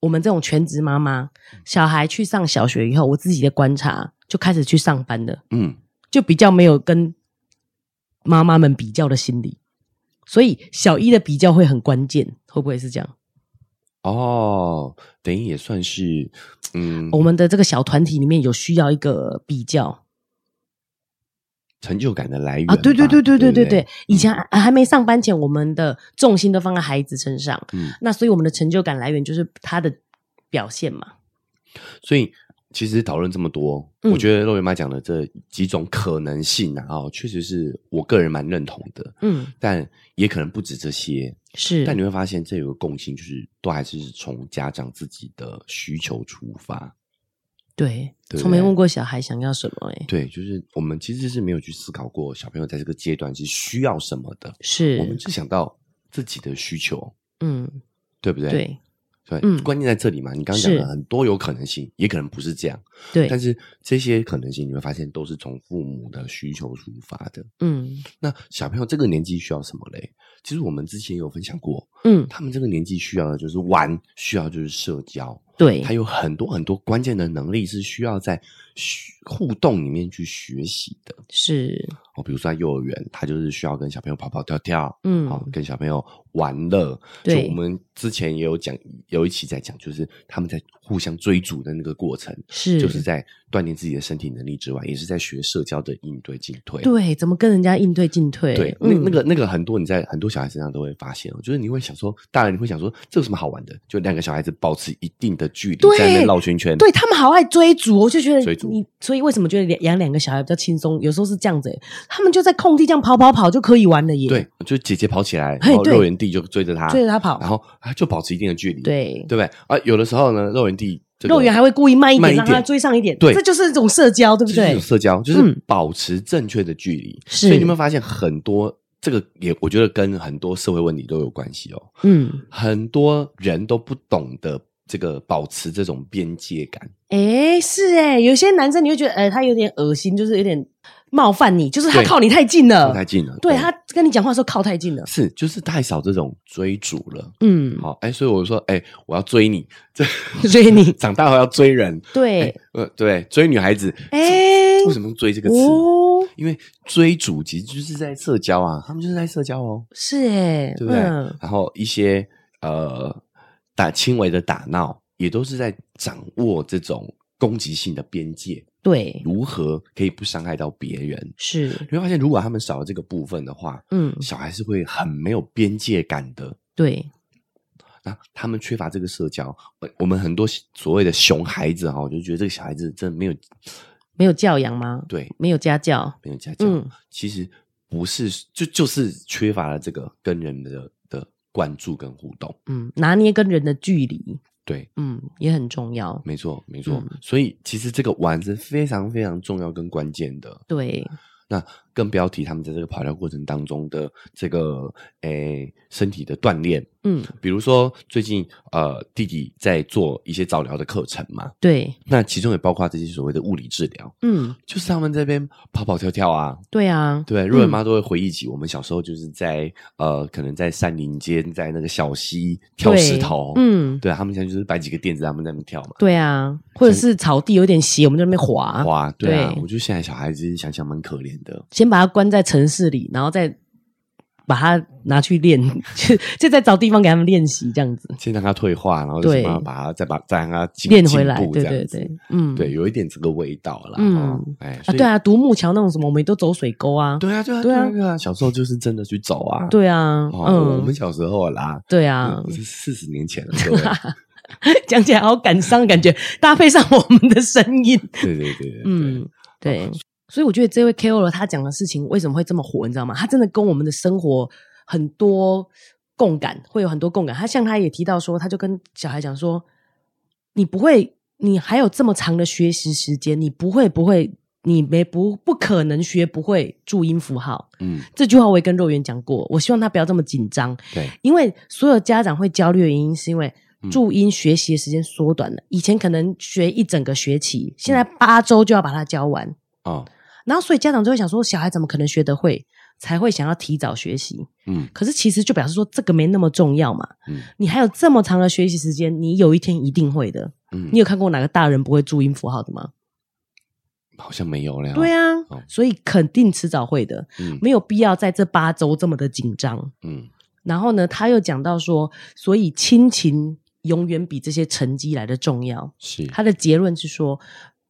我们这种全职妈妈，小孩去上小学以后，我自己的观察就开始去上班了。嗯，就比较没有跟妈妈们比较的心理，所以小一的比较会很关键，会不会是这样？哦，等于也算是，嗯，我们的这个小团体里面有需要一个比较。成就感的来源啊，对对对对对对对，以前还没上班前，我们的重心都放在孩子身上，嗯，那所以我们的成就感来源就是他的表现嘛。所以其实讨论这么多，我觉得肉圆妈讲的这几种可能性啊，哦，确实是我个人蛮认同的，嗯，但也可能不止这些，是，但你会发现这有个共性，就是都还是从家长自己的需求出发。对，从没问过小孩想要什么哎。对，就是我们其实是没有去思考过小朋友在这个阶段是需要什么的。是，我们只想到自己的需求，嗯，对不对？对，对，嗯，关键在这里嘛。你刚刚讲的很多有可能性，也可能不是这样。对，但是这些可能性你会发现都是从父母的需求出发的。嗯，那小朋友这个年纪需要什么嘞？其实我们之前有分享过，嗯，他们这个年纪需要的就是玩，需要就是社交。对，他有很多很多关键的能力是需要在互动里面去学习的。是。哦，比如说在幼儿园，他就是需要跟小朋友跑跑跳跳，嗯，好、哦，跟小朋友玩乐。对，就我们之前也有讲，有一期在讲，就是他们在互相追逐的那个过程，是就是在锻炼自己的身体能力之外，也是在学社交的应对进退。对，怎么跟人家应对进退？对，嗯、那那个那个很多你在很多小孩身上都会发现哦，就是你会想说，大人你会想说，这有什么好玩的？就两个小孩子保持一定的距离，在那绕圈圈，对他们好爱追逐，我就觉得你，所以为什么觉得养两个小孩比较轻松？有时候是这样子、欸，他们就在空地这样跑跑跑就可以玩了耶。对，就姐姐跑起来，然后肉圆弟就追着他，追着他跑，然后就保持一定的距离，对，对不对？啊，有的时候呢，肉圆弟。肉圆还会故意慢一点，让他追上一点。对，这就是一种社交，对不对？社交就是保持正确的距离。是，所以你有没有发现很多这个也，我觉得跟很多社会问题都有关系哦。嗯，很多人都不懂得这个保持这种边界感。哎，是哎，有些男生你会觉得，呃，他有点恶心，就是有点。冒犯你，就是他靠你太近了，太近了。对，他跟你讲话的时候靠太近了，是，就是太少这种追逐了。嗯，好，哎，所以我说，哎，我要追你，追你，长大后要追人。对，呃，对，追女孩子。哎，为什么追这个词？因为追逐其实就是在社交啊，他们就是在社交哦。是哎，对不对？然后一些呃打轻微的打闹，也都是在掌握这种攻击性的边界。对，如何可以不伤害到别人？是，你会发现，如果他们少了这个部分的话，嗯，小孩是会很没有边界感的。对，那他们缺乏这个社交，我们很多所谓的熊孩子哈，我就觉得这个小孩子真的没有没有教养吗？对，没有家教，没有家教。嗯，其实不是，就就是缺乏了这个跟人的的关注跟互动。嗯，拿捏跟人的距离。对，嗯，也很重要。没错，没错。嗯，所以其实这个玩是非常非常重要跟关键的。对。那更不要提他们在这个跑跳过程当中的这个诶身体的锻炼，嗯，比如说最近呃弟弟在做一些早疗的课程嘛，对，那其中也包括这些所谓的物理治疗，嗯，就是他们这边跑跑跳跳啊，对啊，对，瑞文妈都会回忆起我们小时候就是在呃可能在山林间在那个小溪跳石头，嗯，对他们现在就是摆几个垫子他们在那边跳嘛，对啊，或者是草地有点斜，我们在那边滑滑，对啊，我觉得现在小孩子想想蛮可怜的，先把它关在城市里，然后再把它拿去练，就就在找地方给他们练习，这样子。先让它退化，然后就把它再把再让他练回来，对对对，嗯，对，有一点这个味道啦，嗯，哎，对啊，独木桥那种什么，我们都走水沟啊，对啊，对啊，对啊，对啊，小时候就是真的去走啊，对啊，嗯，我们小时候啦，对啊，是四十年前了，讲起来好感伤，感觉搭配上我们的声音，对对对，嗯，对。所以我觉得这位 KOL 他讲的事情为什么会这么火，你知道吗？他真的跟我们的生活很多共感，会有很多共感。他像他也提到说，他就跟小孩讲说：“你不会，你还有这么长的学习时间，你不会不会，你没不不可能学不会注音符号。”嗯，这句话我也跟肉圆讲过。我希望他不要这么紧张，对，因为所有家长会焦虑的原因是因为注音学习的时间缩短了。嗯、以前可能学一整个学期，现在八周就要把它教完啊。哦然后，所以家长就会想说，小孩怎么可能学得会，才会想要提早学习。嗯，可是其实就表示说，这个没那么重要嘛。嗯，你还有这么长的学习时间，你有一天一定会的。嗯，你有看过哪个大人不会注音符号的吗？好像没有了。对啊，哦，所以肯定迟早会的。嗯，没有必要在这八周这么的紧张。嗯，然后呢，他又讲到说，所以亲情永远比这些成绩来的重要。是，他的结论是说。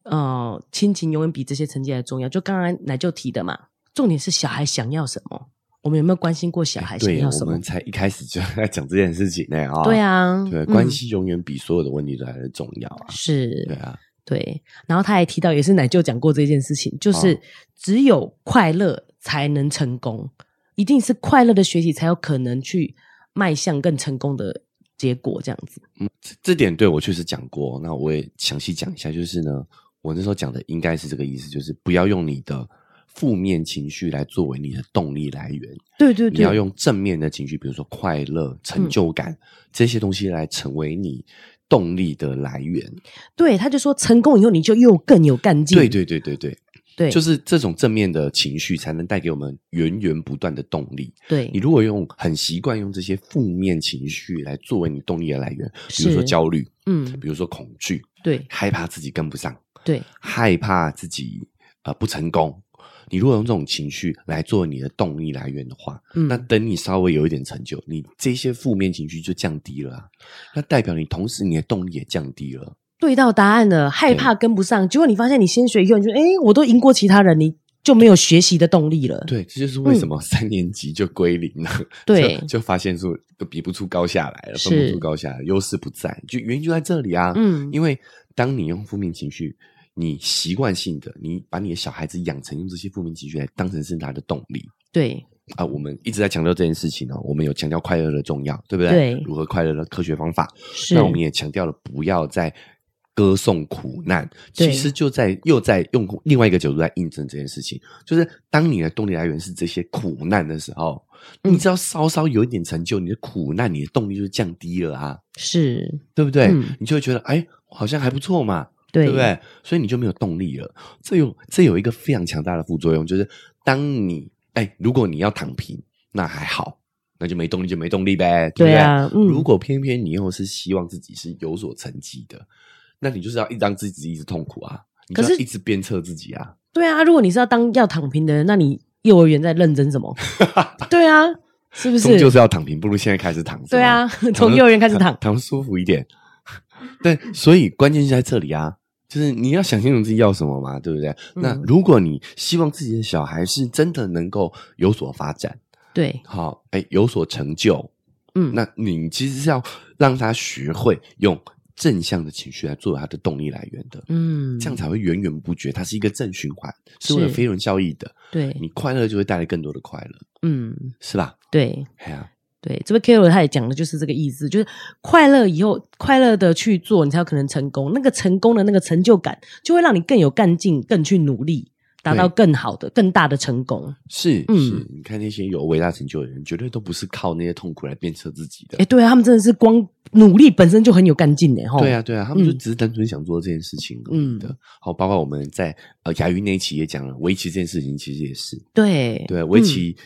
呃，亲情永远比这些成绩还重要。就刚刚奶就提的嘛，重点是小孩想要什么。我们有没有关心过小孩想要什么？我们才一开始就在讲这件事情呢啊。对啊，对，关系永远比所有的问题都还是重要啊。是，对啊，对。然后他还提到，也是奶舅讲过这件事情，就是只有快乐才能成功，一定是快乐的学习才有可能去迈向更成功的结果，这样子。嗯，这点对我确实讲过。那我也详细讲一下，就是呢。我那时候讲的应该是这个意思，就是不要用你的负面情绪来作为你的动力来源。对对对，你要用正面的情绪，比如说快乐、成就感、嗯、这些东西来成为你动力的来源。对，他就说成功以后你就又更有干劲。对对对对对对，就是这种正面的情绪才能带给我们源源不断的动力。对，你如果用很习惯用这些负面情绪来作为你动力的来源，比如说焦虑，嗯，比如说恐惧，对，害怕自己跟不上。对，害怕自己呃不成功，你如果用这种情绪来做你的动力来源的话，嗯，那等你稍微有一点成就，你这些负面情绪就降低了啊。那代表你同时你的动力也降低了。对到答案了，害怕跟不上，结果你发现你先学以后，你就哎，我都赢过其他人，你就没有学习的动力了。对，这就是为什么三年级就归零了。嗯、对，就发现说都比不出高下来了，分不出高下来，优势不在，就原因就在这里啊。嗯，因为当你用负面情绪。你习惯性的，你把你的小孩子养成用这些负面情绪来当成是他的动力。对啊，我们一直在强调这件事情哦。我们有强调快乐的重要，对不对？对，如何快乐的科学方法。是。那我们也强调了不要再歌颂苦难。其实就在又在用另外一个角度来印证这件事情，就是当你的动力来源是这些苦难的时候，嗯、你只要稍稍有一点成就，你的苦难，你的动力就降低了啊。是，对不对？嗯、你就会觉得，哎，好像还不错嘛。对，不对？所以你就没有动力了。这有这有一个非常强大的副作用，就是当你哎，如果你要躺平，那还好，那就没动力，就没动力呗，对不对？对啊，嗯。如果偏偏你又是希望自己是有所成绩的，那你就是要一让自己一直痛苦啊，你就要一直鞭策自己啊。对啊，如果你是要当要躺平的人，那你幼儿园在认真什么？对啊，是不是？就是要躺平，不如现在开始躺。对啊，从幼儿园开始躺，躺舒服一点。对，所以关键就在这里啊。就是你要想清楚自己要什么嘛，对不对？嗯、那如果你希望自己的小孩是真的能够有所发展，对，好，哎，有所成就，嗯，那你其实是要让他学会用正向的情绪来作为他的动力来源的，嗯，这样才会源源不绝，它是一个正循环，是会有飞轮效益的，对，你快乐就会带来更多的快乐，嗯，是吧？对，哎呀。对，这位 Carol 他也讲的就是这个意思，就是快乐以后快乐的去做，你才有可能成功。那个成功的那个成就感，就会让你更有干劲，更去努力，达到更好的、更大的成功。是，嗯，是，你看那些有伟大成就的人，绝对都不是靠那些痛苦来鞭策自己的。哎，对啊，他们真的是光努力本身就很有干劲的。对啊，对啊，他们就只是单纯想做这件事情而已的。好，包括我们在呃雅云那一期也讲了，围棋这件事情其实也是。对对，围棋。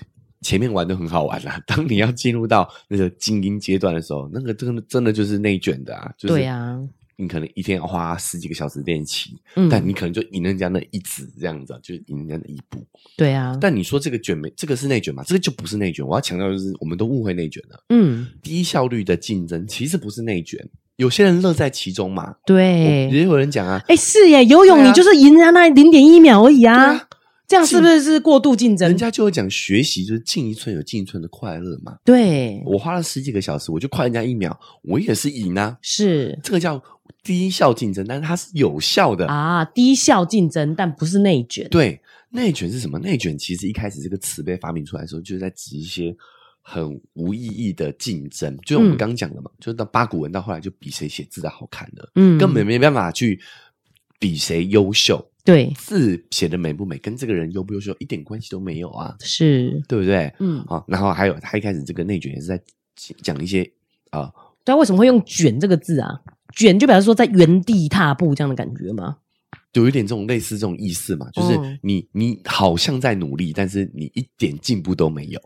前面玩的很好玩啦，当你要进入到那个精英阶段的时候，那个真的真的就是内卷的啊！就是、对啊，你可能一天要花十几个小时练习，嗯，但你可能就赢人家那一子这样子，就是赢人家那一步。对啊，但你说这个卷没这个是内卷吗？这个就不是内卷。我要强调的就是，我们都误会内卷了。嗯，低效率的竞争其实不是内卷，有些人乐在其中嘛。对，也有人讲啊，哎、欸，是耶，游泳你就是赢人家那零点一秒而已啊。这样是不是是过度竞争？人家就会讲学习就是进一寸有进一寸的快乐嘛。对，我花了十几个小时，我就快人家一秒，我也是赢啊。是这个叫低效竞争，但是它是有效的啊。低效竞争，但不是内卷。对，内卷是什么？内卷其实一开始这个词被发明出来的时候，就是在指一些很无意义的竞争。就像我们刚刚讲的嘛，嗯、就是到八股文到后来就比谁写字的好看了，嗯，根本没办法去比谁优秀。对，字写的美不美，跟这个人优不优秀一点关系都没有啊，是对不对？嗯，好，然后还有他一开始这个内卷也是在讲一些啊，对啊，为什么会用卷这个字啊？卷就表示说在原地踏步这样的感觉吗？有一点这种类似这种意思嘛，就是你、哦、你好像在努力，但是你一点进步都没有。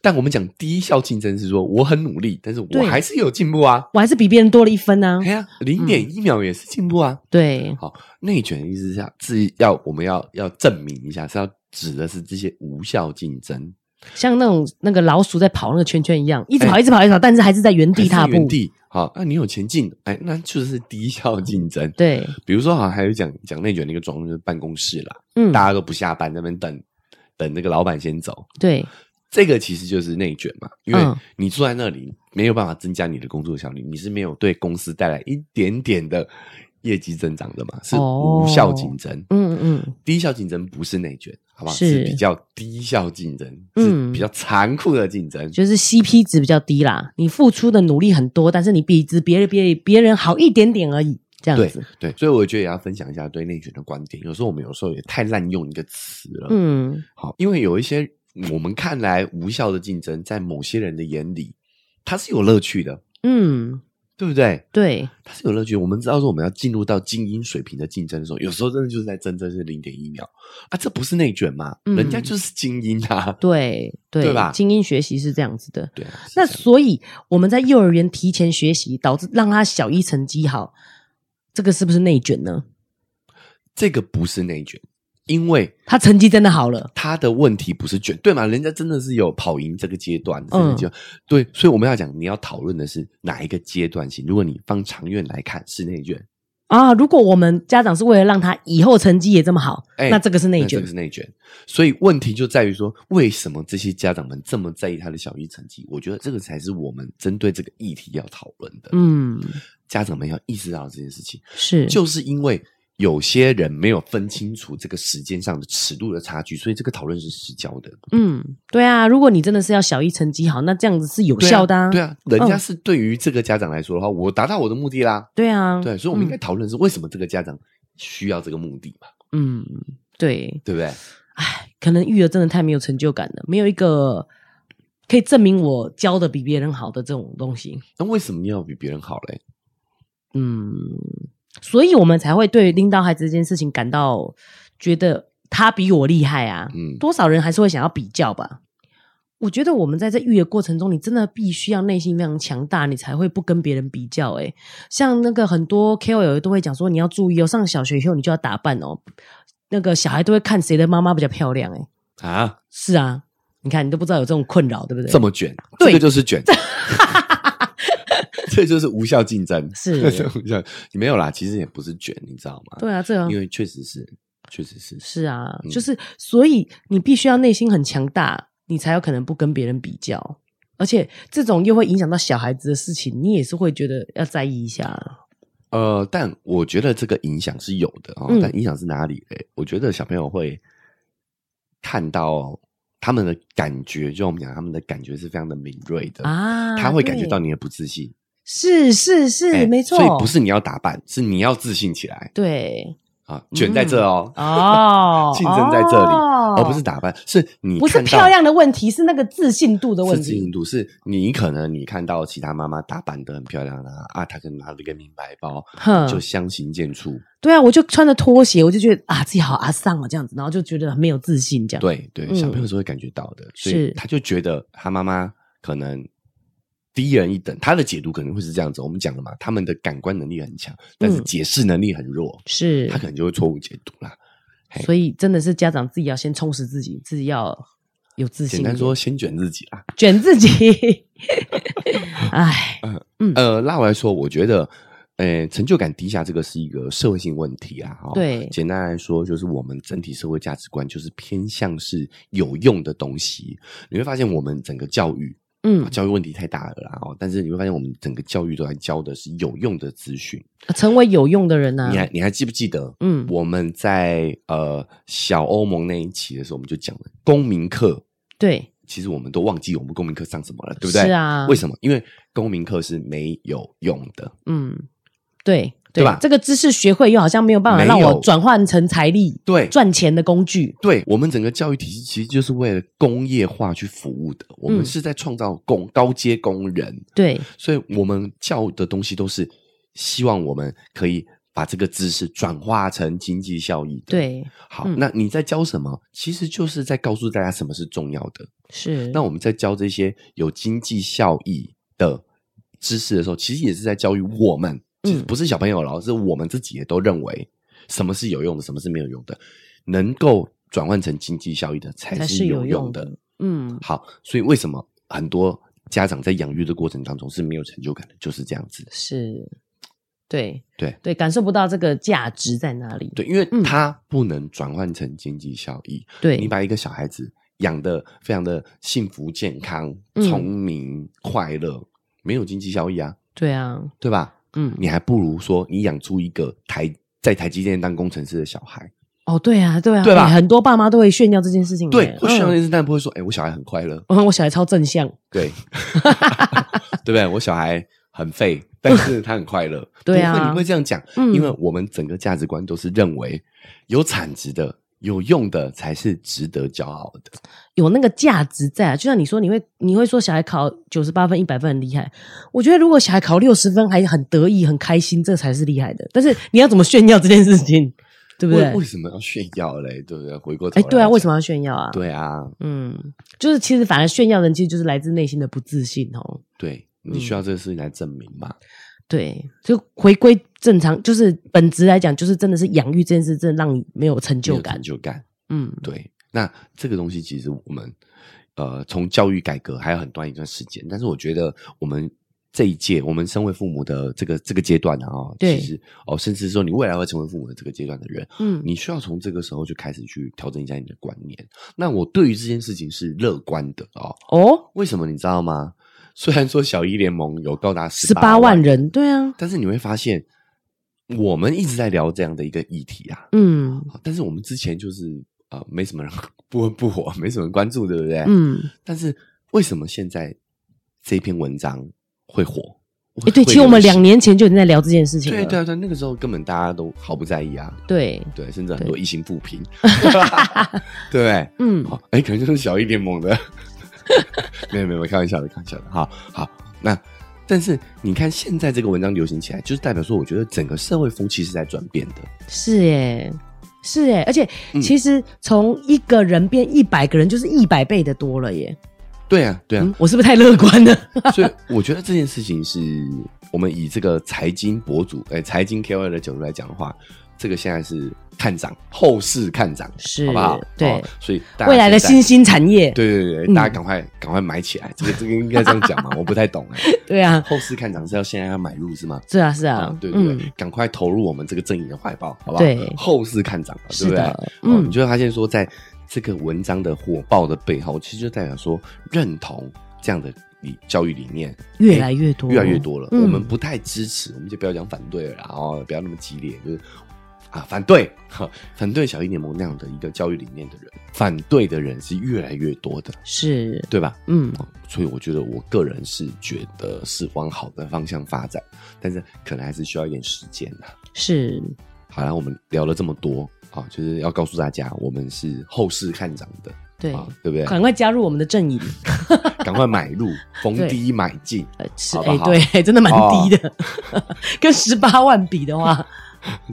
但我们讲低效竞争是说我很努力，但是我还是有进步啊，我还是比别人多了一分啊。对啊，零点一秒也是进步啊。嗯、对，好，内卷的意思是是要我们要要证明一下，是要指的是这些无效竞争，像那种那个老鼠在跑那个圈圈一样，一直跑，一直跑，一直跑，但是还是在原地踏步。原地好，那、啊、你有前进，哎，那就是低效竞争。对，比如说，好像还有讲讲内卷的一个状况，就是办公室啦，嗯，大家都不下班，在那边等等那个老板先走。对，这个其实就是内卷嘛，因为你坐在那里没有办法增加你的工作效率，你是没有对公司带来一点点的业绩增长的嘛，是无效竞争。哦、嗯嗯，低效竞争不是内卷。好吧，是，是比较低效竞争，嗯，是比较残酷的竞争，就是 CP 值比较低啦。你付出的努力很多，但是你比值别人别别人好一点点而已，这样子。对，对，所以我觉得也要分享一下对内卷的观点。有时候我们有时候也太滥用一个词了，嗯，好，因为有一些我们看来无效的竞争，在某些人的眼里，它是有乐趣的，嗯。对不对？对，它是有乐趣。我们知道说，我们要进入到精英水平的竞争的时候，有时候真的就是在争争是零点一秒啊，这不是内卷吗？嗯、人家就是精英啊，对对，对吧？精英学习是这样子的，对。那所以我们在幼儿园提前学习，导致让他小一成绩好，这个是不是内卷呢？这个不是内卷，因为他成绩真的好了，他的问题不是卷，对吗？人家真的是有跑赢这个阶段，嗯，对，所以我们要讲，你要讨论的是哪一个阶段性？如果你放长远来看，是内卷啊。如果我们家长是为了让他以后成绩也这么好，欸、那这个是内卷，这个是内卷。所以问题就在于说，为什么这些家长们这么在意他的小一成绩？我觉得这个才是我们针对这个议题要讨论的。嗯，家长们要意识到这件事情，是就是因为。有些人没有分清楚这个时间上的尺度的差距，所以这个讨论是失焦的。嗯，对啊，如果你真的是要小一成绩好，那这样子是有效的啊。对啊，对啊，人家是对于这个家长来说的话，嗯，我达到我的目的啦。对啊，对，所以我们应该讨论是为什么这个家长需要这个目的嘛？嗯，对，对不对？哎，可能育儿真的太没有成就感了，没有一个可以证明我教的比别人好的这种东西。那为什么要比别人好嘞？嗯。所以我们才会对拎刀孩子这件事情感到觉得他比我厉害啊！嗯，多少人还是会想要比较吧？我觉得我们在这育儿过程中，你真的必须要内心非常强大，你才会不跟别人比较。诶，像那个很多 KOL 都会讲说，你要注意哦，上小学以后你就要打扮哦，那个小孩都会看谁的妈妈比较漂亮。诶啊，是啊，你看你都不知道有这种困扰，对不对？这么卷，对，这个就是卷。这就是无效竞争，是无效。你没有啦，其实也不是卷，你知道吗？对啊，这样，因为确实是，确实是，是啊，嗯、就是所以你必须要内心很强大，你才有可能不跟别人比较，而且这种又会影响到小孩子的事情，你也是会觉得要在意一下。呃，但我觉得这个影响是有的哦，嗯、但影响是哪里？嘞，我觉得小朋友会看到。他们的感觉，就我们讲，他们的感觉是非常的敏锐的。啊，他会感觉到你的不自信，是是是，欸、没错，所以不是你要打扮，是你要自信起来，对。啊，卷在这哦，嗯、哦，竞争在这里，哦、而不是打扮，是你不是漂亮的问题，是那个自信度的问题。自信度是你可能你看到其他妈妈打扮得很漂亮的啊，她可能拿了一个名牌包，哼就相形见绌。对啊，我就穿着拖鞋，我就觉得啊，自己好阿桑啊，这样子，然后就觉得没有自信，这样。对对，小朋友是会感觉到的，嗯、所以他就觉得他妈妈可能。低人一等，他的解读可能会是这样子。我们讲了嘛，他们的感官能力很强，但是解释能力很弱，嗯、是他可能就会错误解读啦。所以真的是家长自己要先充实自己，自己要有自信。简单说，先卷自己啦，卷自己。哎，嗯呃，拉我来说，我觉得，呃，成就感低下这个是一个社会性问题啊。对，简单来说，就是我们整体社会价值观就是偏向是有用的东西。你会发现，我们整个教育。嗯，教育问题太大了啦！哦，但是你会发现，我们整个教育都在教的是有用的资讯，成为有用的人呢、啊。你还你还记不记得？嗯，我们在呃小欧盟那一期的时候，我们就讲了公民课。对，其实我们都忘记我们公民课上什么了，对不对？是啊。为什么？因为公民课是没有用的。嗯，对。对，吧？这个知识学会又好像没有办法让我转换成财力，对，赚钱的工具。对，我们整个教育体系其实就是为了工业化去服务的，我们是在创造工高阶工人。对，所以我们教的东西都是希望我们可以把这个知识转化成经济效益的。对，好，那你在教什么？其实就是在告诉大家什么是重要的。是，那我们在教这些有经济效益的知识的时候，其实也是在教育我们。其实不是小朋友了，是我们自己也都认为什么是有用的，什么是没有用的，能够转换成经济效益的才是有用的。嗯，好，所以为什么很多家长在养育的过程当中是没有成就感的？就是这样子。是，对对对，感受不到这个价值在哪里？对，因为他不能转换成经济效益。对、嗯，你把一个小孩子养的非常的幸福、健康、聪明、嗯、快乐，没有经济效益啊？对啊，对吧？嗯，你还不如说你养出一个台在台积电当工程师的小孩。哦，对啊，对啊，对吧？很多爸妈都会炫耀这件事情。对，会炫耀这件事，但不会说，哎，我小孩很快乐。我小孩超正向。对，对不对？我小孩很废，但是他很快乐。对啊，你会这样讲，因为我们整个价值观都是认为有产值的。有用的才是值得骄傲的，有那个价值在啊！就像你说，你会你会说小孩考九十八分、一百分很厉害。我觉得如果小孩考六十分还很得意、很开心，这才是厉害的。但是你要怎么炫耀这件事情，对不对？为什么要炫耀嘞？对不对？回过头，哎，对啊，为什么要炫耀啊？对啊，嗯，就是其实反而炫耀人，其实就是来自内心的不自信哦。对，你需要这个事情来证明嘛？嗯、对，就回归正常，就是本质来讲，就是真的是养育这件事，真的让你没有成就感。成就感，嗯，对。那这个东西其实我们呃，从教育改革还有很短一段时间，但是我觉得我们。这一届，我们身为父母的这个这个阶段呢，啊，其实哦，甚至说你未来会成为父母的这个阶段的人，嗯，你需要从这个时候就开始去调整一下你的观念。那我对于这件事情是乐观的哦。哦，为什么你知道吗？虽然说小一联盟有高达十八万人，对啊，但是你会发现，我们一直在聊这样的一个议题啊，嗯，但是我们之前就是啊、呃，没什么人不温不火，没什么人关注，对不对？嗯，但是为什么现在这篇文章？会火，哎，对，其实我们两年前就已经在聊这件事情了。对对对，那个时候根本大家都毫不在意啊。对。对，甚至很多一星负评，对，嗯，哎，可能就是小一联盟的，没有没有，开玩笑的，开玩笑的。好好，那但是你看现在这个文章流行起来，就是代表说，我觉得整个社会风气是在转变的。是耶，是耶，而且其实从一个人变一百个人，就是一百倍的多了耶。对啊，对啊，嗯、我是不是太乐观了？所以我觉得这件事情是我们以这个财经博主、哎，财经 KOL 的角度来讲的话，这个现在是看涨，后市看涨，是，好不好？对，哦、所以未来的新兴产业，对对对，嗯、大家赶快赶快买起来。这个这个应该这样讲嘛？我不太懂哎。对啊，后市看涨是要现在要买入是吗？是啊，是啊，哦、对对对，嗯、赶快投入我们这个正义的怀抱，好不好？对，后市看涨，对不对？嗯、哦，你就会发现说，在这个文章的火爆的背后，其实就代表说认同。这样的理教育理念越来越多，越来越多了。嗯、我们不太支持，我们就不要讲反对了，然后不要那么激烈，就是啊，反对，反对小一联盟那样的一个教育理念的人，反对的人是越来越多的，是对吧？嗯，所以我觉得我个人是觉得是往好的方向发展，但是可能还是需要一点时间的。是，好了，我们聊了这么多啊，就是要告诉大家，我们是后市看涨的。对，对不对？赶快加入我们的阵营，赶快买入，逢 低买进，是哎，对，真的蛮低的，跟十八万比的话，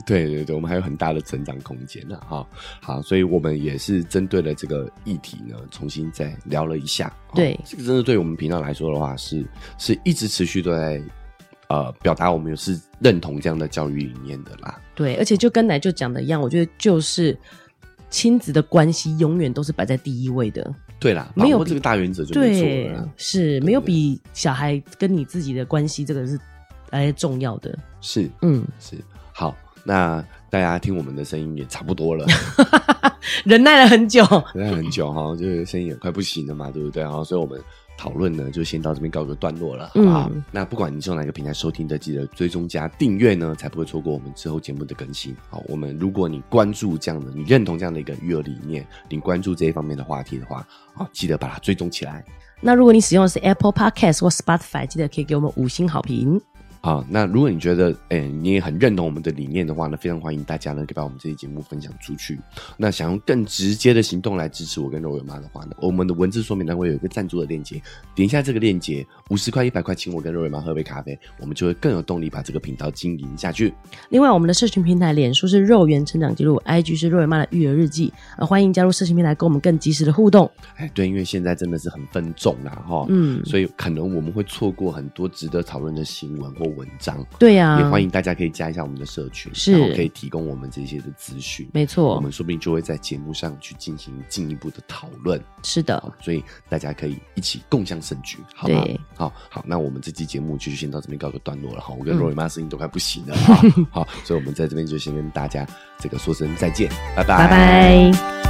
对对对，我们还有很大的成长空间呢。哈，好，所以我们也是针对了这个议题呢，重新再聊了一下。对，这个真的对我们频道来说的话，是是一直持续都在呃表达我们是认同这样的教育理念的啦。对，而且就跟奶就讲的一样，我觉得就是。亲子的关系永远都是摆在第一位的。对啦，没有这个大原则就没错了。是没有比小孩跟你自己的关系这个是来重要的。是，嗯，是。好，那大家听我们的声音也差不多了，忍耐了很久，忍耐很久哈，就是声音也快不行了嘛，对不对？然后，所以我们。讨论呢，就先到这边告个段落了，好不好？嗯、那不管你是用哪个平台收听的，记得追踪加订阅呢，才不会错过我们之后节目的更新。好，我们如果你关注这样的，你认同这样的一个育儿理念，你关注这一方面的话题的话，好，记得把它追踪起来。那如果你使用的是 Apple Podcast 或 Spotify，记得可以给我们五星好评。好，那如果你觉得，哎、欸，你也很认同我们的理念的话呢，非常欢迎大家呢，可以把我们这期节目分享出去。那想用更直接的行动来支持我跟肉圆妈的话呢，我们的文字说明栏会有一个赞助的链接，点一下这个链接，五十块、一百块，请我跟肉圆妈喝杯咖啡，我们就会更有动力把这个频道经营下去。另外，我们的社群平台，脸书是肉圆成长记录，IG 是肉圆妈的育儿日记，呃，欢迎加入社群平台，跟我们更及时的互动。哎，对，因为现在真的是很分众啦，哈，嗯，所以可能我们会错过很多值得讨论的新闻或文章。对。对呀，也欢迎大家可以加一下我们的社群，是，然后可以提供我们这些的资讯。没错，我们说不定就会在节目上去进行进一步的讨论。是的，所以大家可以一起共享盛举，好吗？好好，那我们这期节目就先到这边告个段落了哈。我跟肉圆妈声音都快不行了，好，所以我们在这边就先跟大家这个说声再见，拜拜，拜拜。